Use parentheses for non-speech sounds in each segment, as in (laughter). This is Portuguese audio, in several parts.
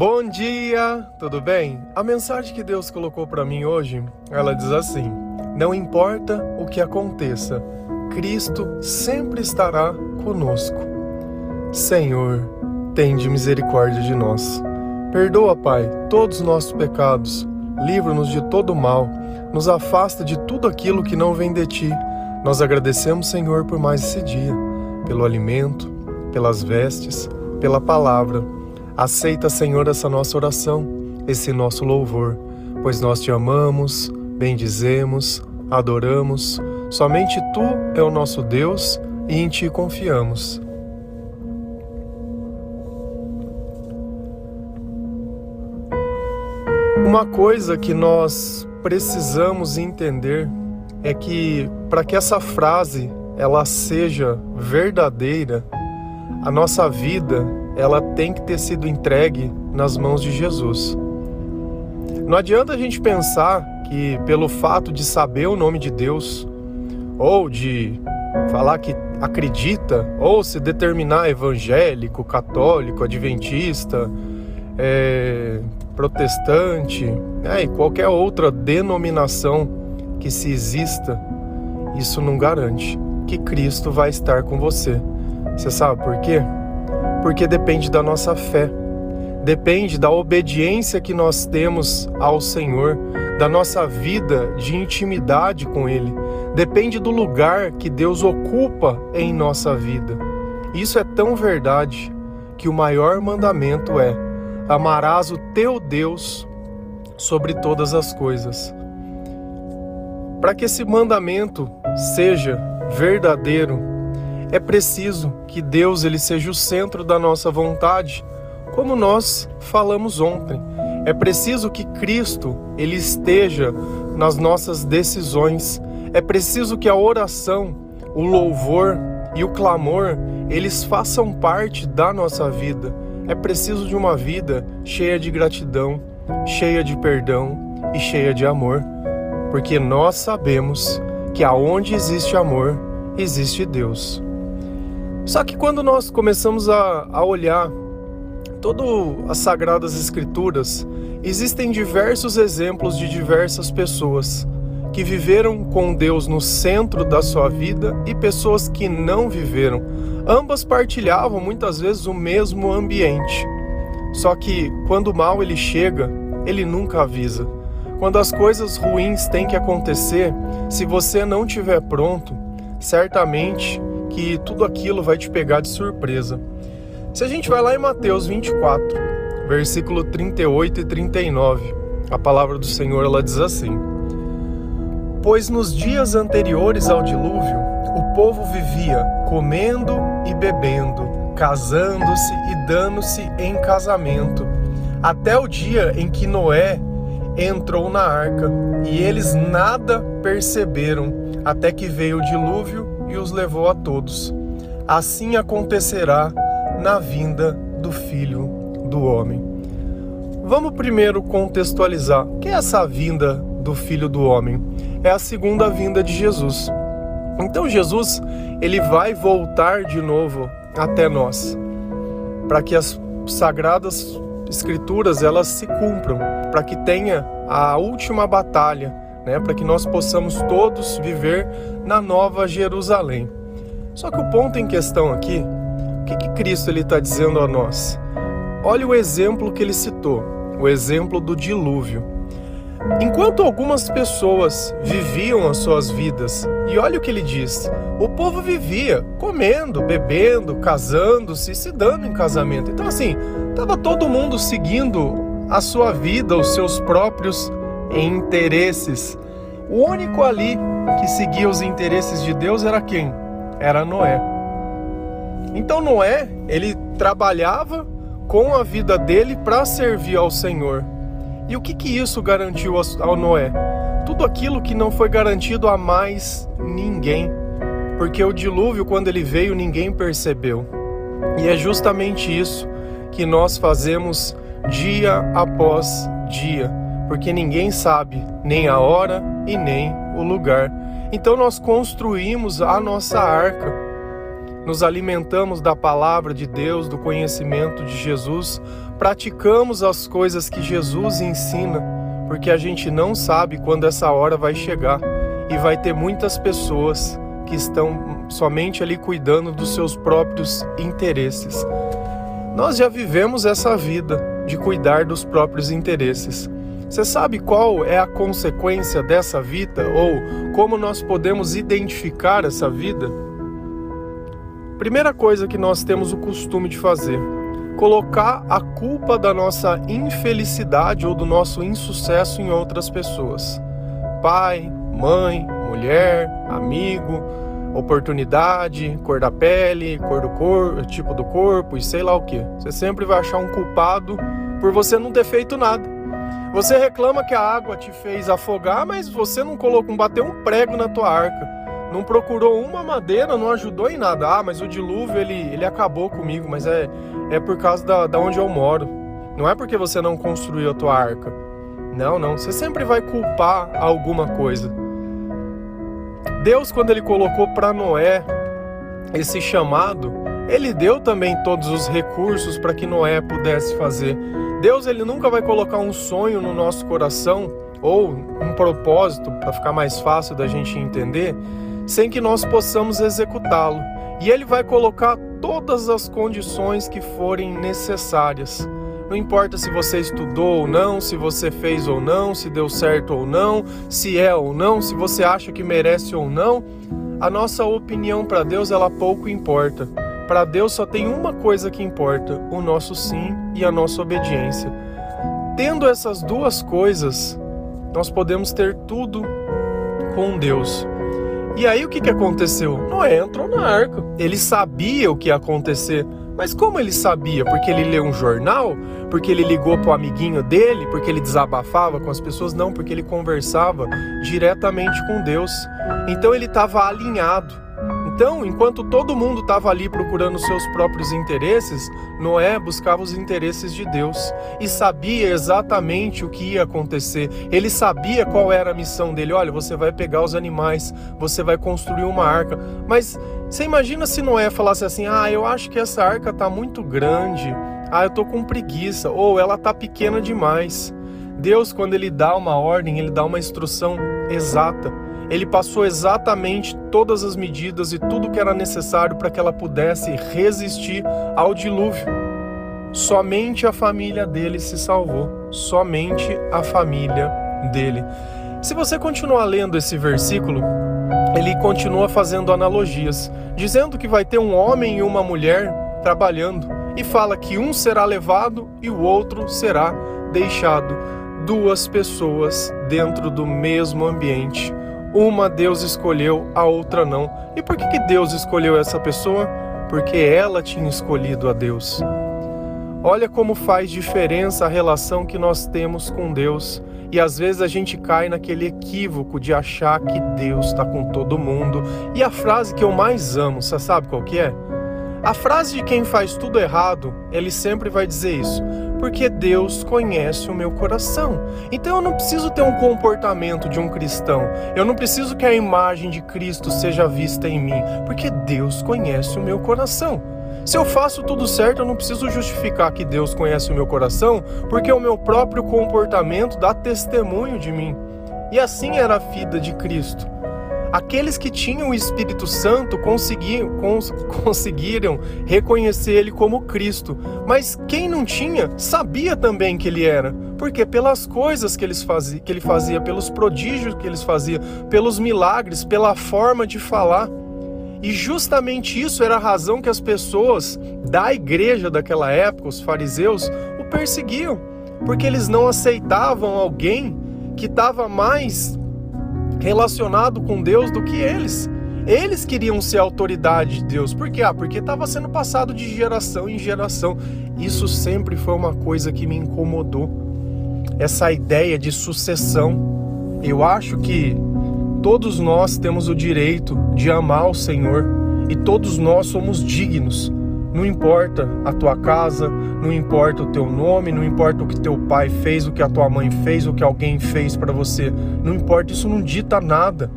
Bom dia, tudo bem? A mensagem que Deus colocou para mim hoje, ela diz assim: Não importa o que aconteça, Cristo sempre estará conosco. Senhor, tende misericórdia de nós. Perdoa, Pai, todos os nossos pecados, livra-nos de todo mal, nos afasta de tudo aquilo que não vem de ti. Nós agradecemos, Senhor, por mais esse dia, pelo alimento, pelas vestes, pela palavra Aceita, Senhor, essa nossa oração, esse nosso louvor, pois nós te amamos, bendizemos, adoramos. Somente tu é o nosso Deus e em ti confiamos. Uma coisa que nós precisamos entender é que para que essa frase ela seja verdadeira, a nossa vida ela tem que ter sido entregue nas mãos de Jesus. Não adianta a gente pensar que pelo fato de saber o nome de Deus ou de falar que acredita ou se determinar evangélico, católico, adventista, é, protestante é, e qualquer outra denominação que se exista, isso não garante que Cristo vai estar com você. Você sabe por quê? Porque depende da nossa fé, depende da obediência que nós temos ao Senhor, da nossa vida de intimidade com Ele, depende do lugar que Deus ocupa em nossa vida. Isso é tão verdade que o maior mandamento é: amarás o teu Deus sobre todas as coisas. Para que esse mandamento seja verdadeiro, é preciso que Deus ele seja o centro da nossa vontade, como nós falamos ontem. É preciso que Cristo ele esteja nas nossas decisões. É preciso que a oração, o louvor e o clamor, eles façam parte da nossa vida. É preciso de uma vida cheia de gratidão, cheia de perdão e cheia de amor, porque nós sabemos que aonde existe amor, existe Deus. Só que quando nós começamos a, a olhar todas as Sagradas Escrituras, existem diversos exemplos de diversas pessoas que viveram com Deus no centro da sua vida e pessoas que não viveram. Ambas partilhavam muitas vezes o mesmo ambiente. Só que quando o mal ele chega, ele nunca avisa. Quando as coisas ruins têm que acontecer, se você não estiver pronto, certamente que tudo aquilo vai te pegar de surpresa. Se a gente vai lá em Mateus 24, versículo 38 e 39, a palavra do Senhor ela diz assim: Pois nos dias anteriores ao dilúvio, o povo vivia comendo e bebendo, casando-se e dando-se em casamento, até o dia em que Noé entrou na arca, e eles nada perceberam, até que veio o dilúvio e os levou a todos. Assim acontecerá na vinda do Filho do Homem. Vamos primeiro contextualizar. O que é essa vinda do Filho do Homem? É a segunda vinda de Jesus. Então Jesus, ele vai voltar de novo até nós, para que as sagradas escrituras elas se cumpram, para que tenha a última batalha né, para que nós possamos todos viver na Nova Jerusalém. Só que o ponto em questão aqui, o que, que Cristo está dizendo a nós? Olha o exemplo que ele citou, o exemplo do dilúvio. Enquanto algumas pessoas viviam as suas vidas, e olha o que ele diz: o povo vivia comendo, bebendo, casando-se, se dando em casamento. Então, assim, estava todo mundo seguindo a sua vida, os seus próprios em interesses. O único ali que seguia os interesses de Deus era quem? Era Noé. Então Noé, ele trabalhava com a vida dele para servir ao Senhor. E o que, que isso garantiu ao Noé? Tudo aquilo que não foi garantido a mais ninguém. Porque o dilúvio, quando ele veio, ninguém percebeu. E é justamente isso que nós fazemos dia após dia porque ninguém sabe nem a hora e nem o lugar. Então nós construímos a nossa arca. nos alimentamos da palavra de Deus, do conhecimento de Jesus, praticamos as coisas que Jesus ensina, porque a gente não sabe quando essa hora vai chegar e vai ter muitas pessoas que estão somente ali cuidando dos seus próprios interesses. Nós já vivemos essa vida de cuidar dos próprios interesses. Você sabe qual é a consequência dessa vida ou como nós podemos identificar essa vida? Primeira coisa que nós temos o costume de fazer: colocar a culpa da nossa infelicidade ou do nosso insucesso em outras pessoas. Pai, mãe, mulher, amigo, oportunidade, cor da pele, cor do corpo, tipo do corpo e sei lá o que. Você sempre vai achar um culpado por você não ter feito nada. Você reclama que a água te fez afogar, mas você não colocou, não bateu um prego na tua arca. Não procurou uma madeira, não ajudou em nada. Ah, mas o dilúvio ele, ele acabou comigo, mas é, é por causa da, da onde eu moro. Não é porque você não construiu a tua arca. Não, não. Você sempre vai culpar alguma coisa. Deus, quando ele colocou para Noé esse chamado, ele deu também todos os recursos para que Noé pudesse fazer. Deus ele nunca vai colocar um sonho no nosso coração ou um propósito para ficar mais fácil da gente entender, sem que nós possamos executá-lo. E ele vai colocar todas as condições que forem necessárias. Não importa se você estudou ou não, se você fez ou não, se deu certo ou não, se é ou não, se você acha que merece ou não, a nossa opinião para Deus ela pouco importa. Para Deus só tem uma coisa que importa: o nosso sim e a nossa obediência. Tendo essas duas coisas, nós podemos ter tudo com Deus. E aí o que, que aconteceu? Noé entrou na arca. Ele sabia o que ia acontecer. Mas como ele sabia? Porque ele leu um jornal? Porque ele ligou para o amiguinho dele? Porque ele desabafava com as pessoas? Não, porque ele conversava diretamente com Deus. Então ele estava alinhado. Então, enquanto todo mundo estava ali procurando seus próprios interesses, Noé buscava os interesses de Deus e sabia exatamente o que ia acontecer. Ele sabia qual era a missão dele. Olha, você vai pegar os animais, você vai construir uma arca. Mas você imagina se Noé falasse assim: "Ah, eu acho que essa arca está muito grande. Ah, eu tô com preguiça ou ela tá pequena demais". Deus, quando ele dá uma ordem, ele dá uma instrução exata ele passou exatamente todas as medidas e tudo que era necessário para que ela pudesse resistir ao dilúvio. Somente a família dele se salvou, somente a família dele. Se você continuar lendo esse versículo, ele continua fazendo analogias, dizendo que vai ter um homem e uma mulher trabalhando e fala que um será levado e o outro será deixado. Duas pessoas dentro do mesmo ambiente. Uma Deus escolheu, a outra não. E por que, que Deus escolheu essa pessoa? Porque ela tinha escolhido a Deus. Olha como faz diferença a relação que nós temos com Deus. E às vezes a gente cai naquele equívoco de achar que Deus está com todo mundo. E a frase que eu mais amo, você sabe qual que é? A frase de quem faz tudo errado, ele sempre vai dizer isso porque Deus conhece o meu coração. Então eu não preciso ter um comportamento de um cristão. Eu não preciso que a imagem de Cristo seja vista em mim, porque Deus conhece o meu coração. Se eu faço tudo certo, eu não preciso justificar que Deus conhece o meu coração, porque o meu próprio comportamento dá testemunho de mim. E assim era a vida de Cristo. Aqueles que tinham o Espírito Santo conseguiam, cons, (laughs) conseguiram reconhecer ele como Cristo, mas quem não tinha sabia também que ele era, porque pelas coisas que, eles fazia, que ele fazia, pelos prodígios que eles fazia, pelos milagres, pela forma de falar. E justamente isso era a razão que as pessoas da igreja daquela época, os fariseus, o perseguiam, porque eles não aceitavam alguém que estava mais relacionado com Deus do que eles. Eles queriam ser autoridade de Deus. Por quê? Ah, porque estava sendo passado de geração em geração. Isso sempre foi uma coisa que me incomodou. Essa ideia de sucessão. Eu acho que todos nós temos o direito de amar o Senhor e todos nós somos dignos não importa a tua casa, não importa o teu nome, não importa o que teu pai fez, o que a tua mãe fez, o que alguém fez para você. Não importa, isso não dita nada.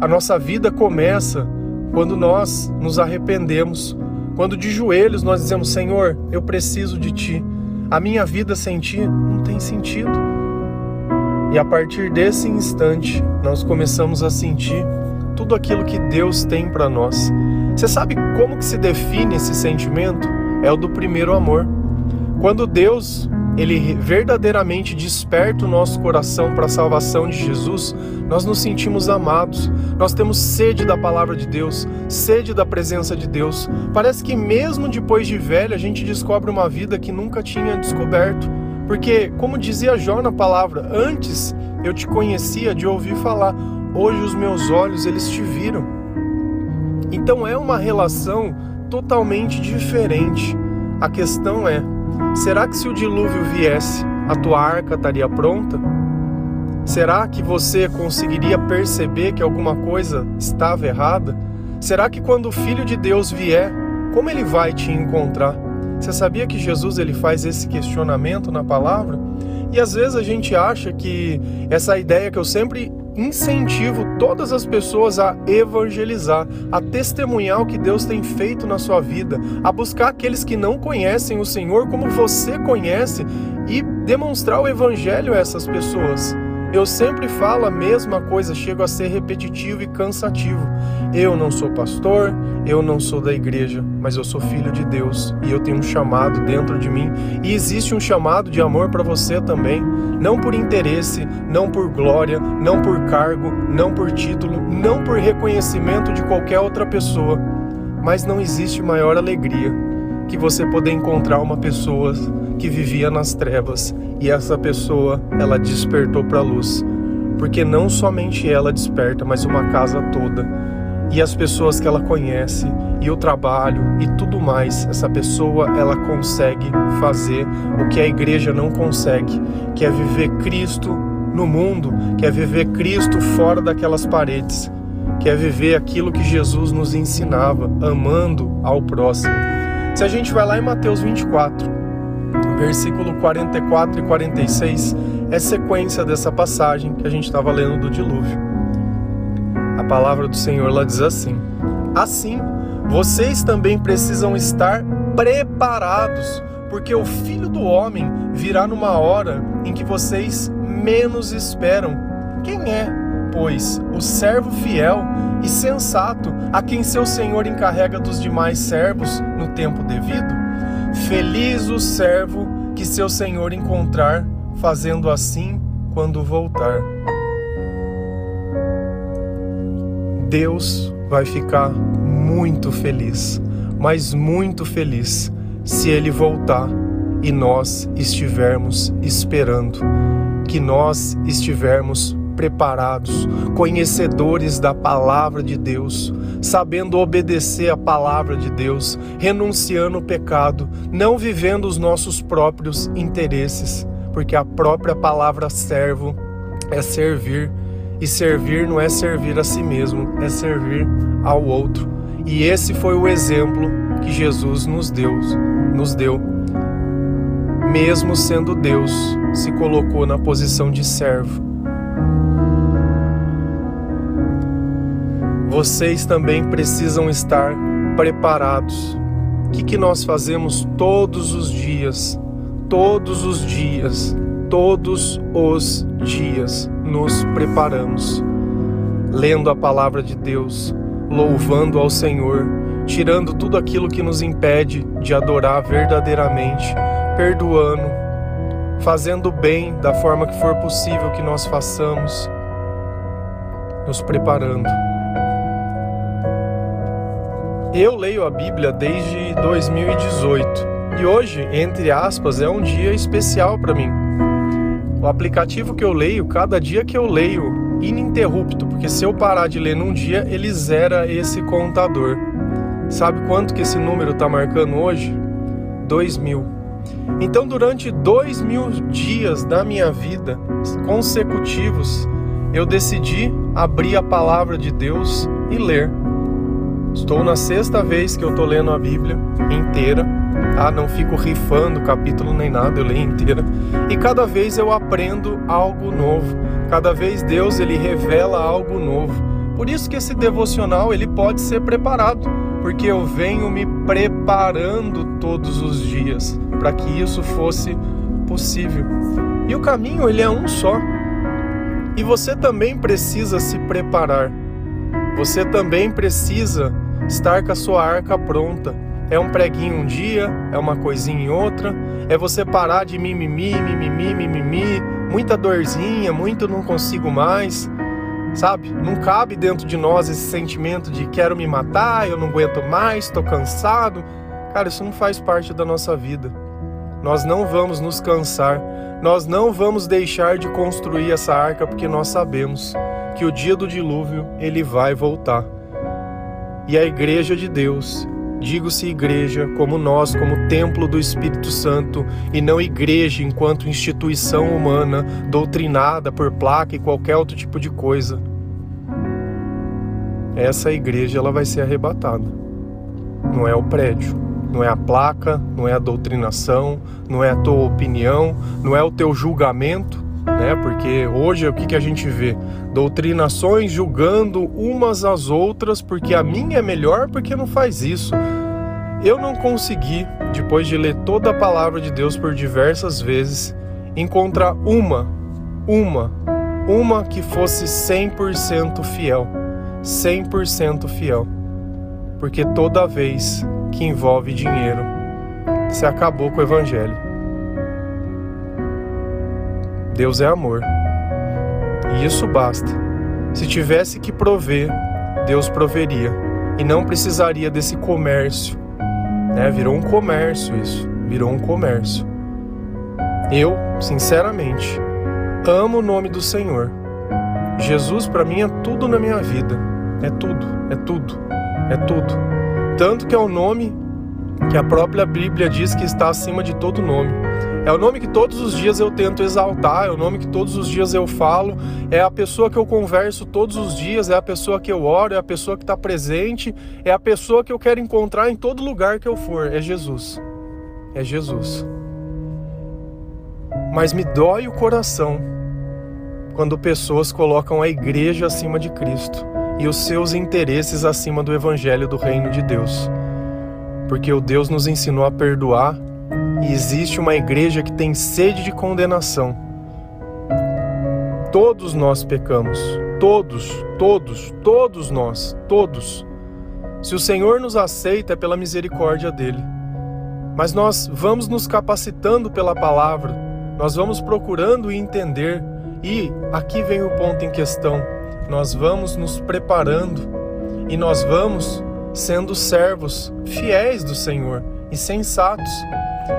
A nossa vida começa quando nós nos arrependemos, quando de joelhos nós dizemos: Senhor, eu preciso de Ti, a minha vida sem Ti não tem sentido. E a partir desse instante, nós começamos a sentir tudo aquilo que Deus tem para nós. Você sabe como que se define esse sentimento? É o do primeiro amor. Quando Deus ele verdadeiramente desperta o nosso coração para a salvação de Jesus, nós nos sentimos amados, nós temos sede da palavra de Deus, sede da presença de Deus. Parece que mesmo depois de velho, a gente descobre uma vida que nunca tinha descoberto. Porque, como dizia Jó na palavra, antes eu te conhecia de ouvir falar, hoje os meus olhos eles te viram. Então é uma relação totalmente diferente. A questão é, Será que se o dilúvio viesse, a tua arca estaria pronta? Será que você conseguiria perceber que alguma coisa estava errada? Será que quando o Filho de Deus vier, como ele vai te encontrar? Você sabia que Jesus ele faz esse questionamento na palavra? E às vezes a gente acha que essa ideia que eu sempre incentivo todas as pessoas a evangelizar, a testemunhar o que Deus tem feito na sua vida, a buscar aqueles que não conhecem o Senhor como você conhece e demonstrar o evangelho a essas pessoas. Eu sempre falo a mesma coisa, chego a ser repetitivo e cansativo. Eu não sou pastor, eu não sou da igreja, mas eu sou filho de Deus e eu tenho um chamado dentro de mim. E existe um chamado de amor para você também, não por interesse, não por glória, não por cargo, não por título, não por reconhecimento de qualquer outra pessoa. Mas não existe maior alegria que você poder encontrar uma pessoa que vivia nas trevas e essa pessoa ela despertou para a luz, porque não somente ela desperta, mas uma casa toda e as pessoas que ela conhece e o trabalho e tudo mais, essa pessoa ela consegue fazer o que a igreja não consegue, que é viver Cristo no mundo, que é viver Cristo fora daquelas paredes, que é viver aquilo que Jesus nos ensinava, amando ao próximo. Se a gente vai lá em Mateus 24, versículo 44 e 46, é sequência dessa passagem que a gente estava lendo do dilúvio. A palavra do Senhor lá diz assim: Assim, vocês também precisam estar preparados, porque o filho do homem virá numa hora em que vocês menos esperam. Quem é pois, o servo fiel e sensato, a quem seu senhor encarrega dos demais servos no tempo devido? Feliz o servo que seu senhor encontrar fazendo assim quando voltar. Deus vai ficar muito feliz, mas muito feliz, se ele voltar e nós estivermos esperando, que nós estivermos preparados, conhecedores da palavra de Deus, sabendo obedecer a palavra de Deus, renunciando o pecado, não vivendo os nossos próprios interesses, porque a própria palavra servo é servir, e servir não é servir a si mesmo, é servir ao outro. E esse foi o exemplo que Jesus nos deu, nos deu. Mesmo sendo Deus, se colocou na posição de servo vocês também precisam estar preparados. O que, que nós fazemos todos os dias? Todos os dias, todos os dias nos preparamos, lendo a palavra de Deus, louvando ao Senhor, tirando tudo aquilo que nos impede de adorar verdadeiramente, perdoando, fazendo bem da forma que for possível que nós façamos, nos preparando. Eu leio a Bíblia desde 2018 e hoje, entre aspas, é um dia especial para mim. O aplicativo que eu leio, cada dia que eu leio, ininterrupto, porque se eu parar de ler num dia, ele zera esse contador. Sabe quanto que esse número está marcando hoje? Dois mil. Então, durante dois mil dias da minha vida consecutivos, eu decidi abrir a palavra de Deus e ler. Estou na sexta vez que eu estou lendo a Bíblia inteira. Ah, não fico rifando capítulo nem nada, eu leio inteira. E cada vez eu aprendo algo novo. Cada vez Deus ele revela algo novo Por isso que esse devocional ele pode ser preparado, porque eu venho me preparando todos os dias para que isso fosse possível. E o caminho ele é um só. E você também precisa se preparar. Você também precisa estar com a sua arca pronta. É um preguinho um dia, é uma coisinha em outra, é você parar de mimimi, mimimi, mimimi, muita dorzinha, muito não consigo mais, sabe? Não cabe dentro de nós esse sentimento de quero me matar, eu não aguento mais, tô cansado. Cara, isso não faz parte da nossa vida. Nós não vamos nos cansar, nós não vamos deixar de construir essa arca porque nós sabemos que o dia do dilúvio ele vai voltar. E a igreja de Deus, digo-se igreja como nós, como templo do Espírito Santo, e não igreja enquanto instituição humana doutrinada por placa e qualquer outro tipo de coisa. Essa igreja ela vai ser arrebatada. Não é o prédio, não é a placa, não é a doutrinação, não é a tua opinião, não é o teu julgamento, né? Porque hoje o que, que a gente vê? Doutrinações julgando umas às outras porque a minha é melhor porque não faz isso. Eu não consegui, depois de ler toda a palavra de Deus por diversas vezes, encontrar uma, uma, uma que fosse 100% fiel. 100% fiel. Porque toda vez que envolve dinheiro, se acabou com o evangelho. Deus é amor. E isso basta. Se tivesse que prover, Deus proveria e não precisaria desse comércio. Né? Virou um comércio isso, virou um comércio. Eu, sinceramente, amo o nome do Senhor. Jesus para mim é tudo na minha vida. É tudo, é tudo, é tudo. Tanto que é o nome que a própria Bíblia diz que está acima de todo nome. É o nome que todos os dias eu tento exaltar, é o nome que todos os dias eu falo, é a pessoa que eu converso todos os dias, é a pessoa que eu oro, é a pessoa que está presente, é a pessoa que eu quero encontrar em todo lugar que eu for. É Jesus. É Jesus. Mas me dói o coração quando pessoas colocam a igreja acima de Cristo e os seus interesses acima do evangelho do reino de Deus. Porque o Deus nos ensinou a perdoar e existe uma igreja que tem sede de condenação. Todos nós pecamos, todos, todos, todos nós, todos. Se o Senhor nos aceita é pela misericórdia dele. Mas nós vamos nos capacitando pela palavra, nós vamos procurando entender, e aqui vem o ponto em questão. Nós vamos nos preparando e nós vamos sendo servos fiéis do Senhor e sensatos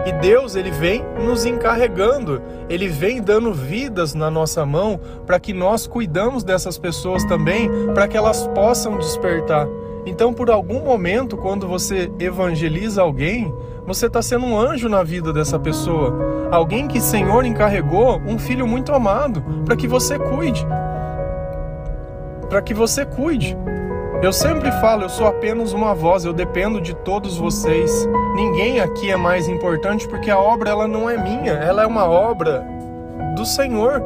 e Deus, ele vem nos encarregando, ele vem dando vidas na nossa mão para que nós cuidamos dessas pessoas também, para que elas possam despertar. Então, por algum momento, quando você evangeliza alguém, você está sendo um anjo na vida dessa pessoa. Alguém que o Senhor encarregou, um filho muito amado, para que você cuide. Para que você cuide. Eu sempre falo, eu sou apenas uma voz, eu dependo de todos vocês. Ninguém aqui é mais importante porque a obra ela não é minha, ela é uma obra do Senhor.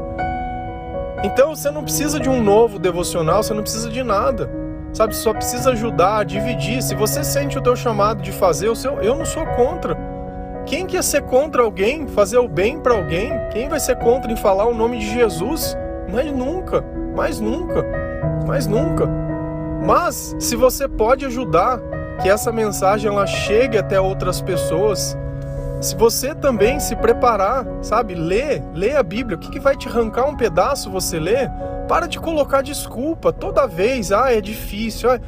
Então você não precisa de um novo devocional, você não precisa de nada. Sabe, só precisa ajudar, dividir. Se você sente o teu chamado de fazer o seu, eu não sou contra. Quem quer ser contra alguém, fazer o bem para alguém? Quem vai ser contra em falar o nome de Jesus? Mas nunca, mais nunca, mais nunca. Mas se você pode ajudar que essa mensagem ela chegue até outras pessoas, se você também se preparar, sabe, ler, ler a Bíblia, o que, que vai te arrancar um pedaço você ler? Para de colocar desculpa toda vez, ah, é difícil. Ah.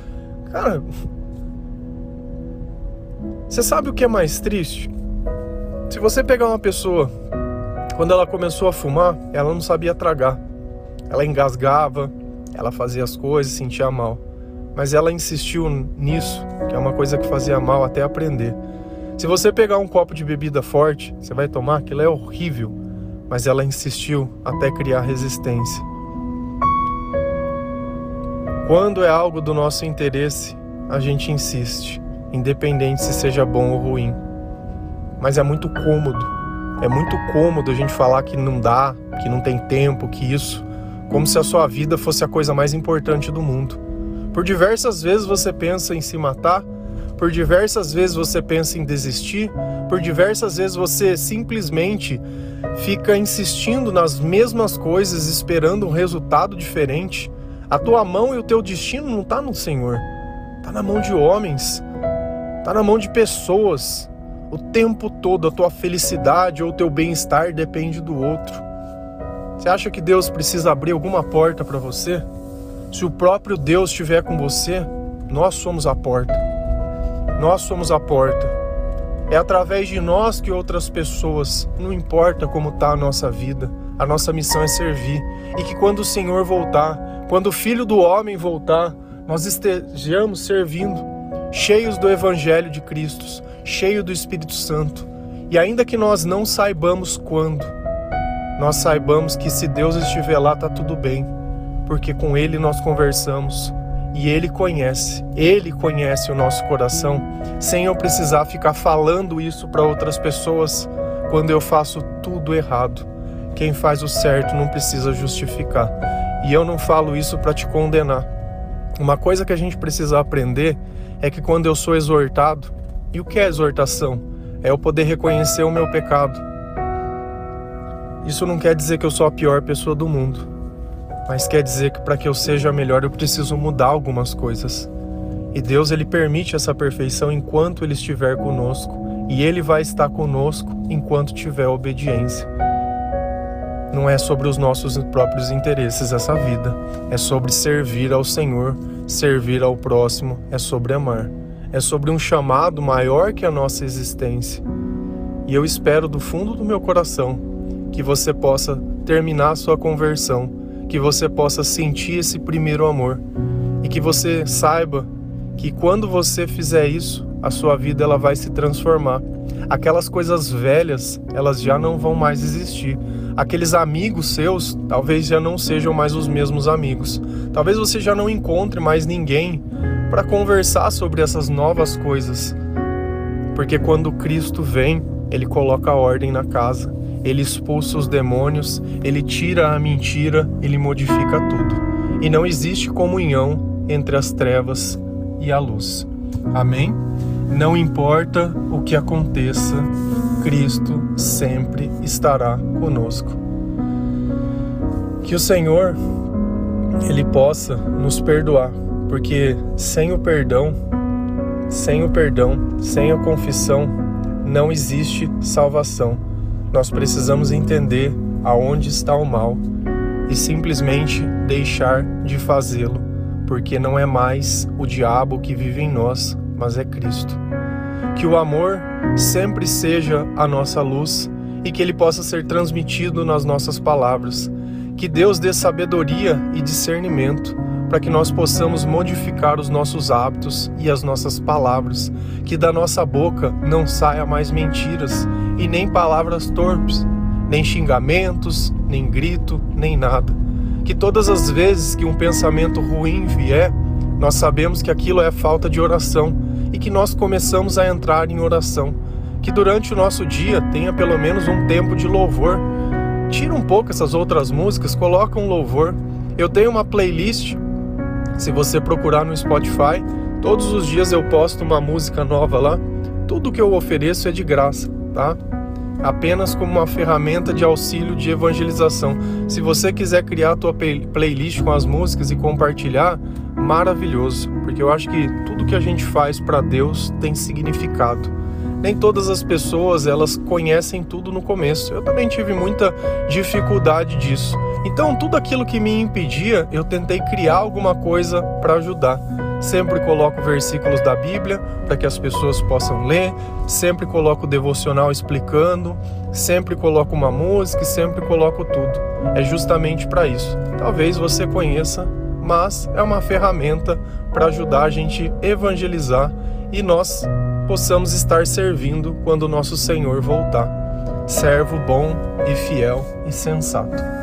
Cara, você sabe o que é mais triste? Se você pegar uma pessoa, quando ela começou a fumar, ela não sabia tragar. Ela engasgava, ela fazia as coisas, sentia mal mas ela insistiu nisso, que é uma coisa que fazia mal até aprender. Se você pegar um copo de bebida forte, você vai tomar, aquilo é horrível, mas ela insistiu até criar resistência. Quando é algo do nosso interesse, a gente insiste, independente se seja bom ou ruim. Mas é muito cômodo, é muito cômodo a gente falar que não dá, que não tem tempo, que isso, como se a sua vida fosse a coisa mais importante do mundo. Por diversas vezes você pensa em se matar, por diversas vezes você pensa em desistir, por diversas vezes você simplesmente fica insistindo nas mesmas coisas, esperando um resultado diferente. A tua mão e o teu destino não está no Senhor, está na mão de homens, está na mão de pessoas. O tempo todo a tua felicidade ou o teu bem-estar depende do outro. Você acha que Deus precisa abrir alguma porta para você? Se o próprio Deus estiver com você, nós somos a porta. Nós somos a porta. É através de nós que outras pessoas, não importa como está a nossa vida, a nossa missão é servir. E que quando o Senhor voltar, quando o Filho do Homem voltar, nós estejamos servindo, cheios do Evangelho de Cristo, cheio do Espírito Santo. E ainda que nós não saibamos quando, nós saibamos que se Deus estiver lá, está tudo bem porque com Ele nós conversamos e Ele conhece, Ele conhece o nosso coração, sem eu precisar ficar falando isso para outras pessoas quando eu faço tudo errado. Quem faz o certo não precisa justificar. E eu não falo isso para te condenar. Uma coisa que a gente precisa aprender é que quando eu sou exortado, e o que é exortação? É eu poder reconhecer o meu pecado. Isso não quer dizer que eu sou a pior pessoa do mundo mas quer dizer que para que eu seja melhor eu preciso mudar algumas coisas. E Deus ele permite essa perfeição enquanto ele estiver conosco, e ele vai estar conosco enquanto tiver obediência. Não é sobre os nossos próprios interesses essa vida, é sobre servir ao Senhor, servir ao próximo, é sobre amar. É sobre um chamado maior que a nossa existência. E eu espero do fundo do meu coração que você possa terminar a sua conversão que você possa sentir esse primeiro amor e que você saiba que quando você fizer isso, a sua vida ela vai se transformar. Aquelas coisas velhas, elas já não vão mais existir. Aqueles amigos seus, talvez já não sejam mais os mesmos amigos. Talvez você já não encontre mais ninguém para conversar sobre essas novas coisas. Porque quando Cristo vem, ele coloca ordem na casa ele expulsa os demônios, ele tira a mentira, ele modifica tudo. E não existe comunhão entre as trevas e a luz. Amém? Não importa o que aconteça, Cristo sempre estará conosco. Que o Senhor ele possa nos perdoar, porque sem o perdão, sem o perdão, sem a confissão, não existe salvação nós precisamos entender aonde está o mal e simplesmente deixar de fazê-lo, porque não é mais o diabo que vive em nós, mas é Cristo. Que o amor sempre seja a nossa luz e que ele possa ser transmitido nas nossas palavras. Que Deus dê sabedoria e discernimento para que nós possamos modificar os nossos hábitos e as nossas palavras, que da nossa boca não saia mais mentiras e nem palavras torpes, nem xingamentos, nem grito, nem nada. Que todas as vezes que um pensamento ruim vier, nós sabemos que aquilo é falta de oração e que nós começamos a entrar em oração. Que durante o nosso dia tenha pelo menos um tempo de louvor. Tira um pouco essas outras músicas, coloca um louvor. Eu tenho uma playlist se você procurar no Spotify, todos os dias eu posto uma música nova lá. Tudo que eu ofereço é de graça, tá? Apenas como uma ferramenta de auxílio de evangelização. Se você quiser criar a tua playlist com as músicas e compartilhar, maravilhoso, porque eu acho que tudo que a gente faz para Deus tem significado. Nem todas as pessoas elas conhecem tudo no começo. Eu também tive muita dificuldade disso. Então, tudo aquilo que me impedia, eu tentei criar alguma coisa para ajudar. Sempre coloco versículos da Bíblia para que as pessoas possam ler, sempre coloco devocional explicando, sempre coloco uma música sempre coloco tudo. É justamente para isso. Talvez você conheça, mas é uma ferramenta para ajudar a gente evangelizar e nós possamos estar servindo quando o nosso Senhor voltar. Servo bom e fiel e sensato.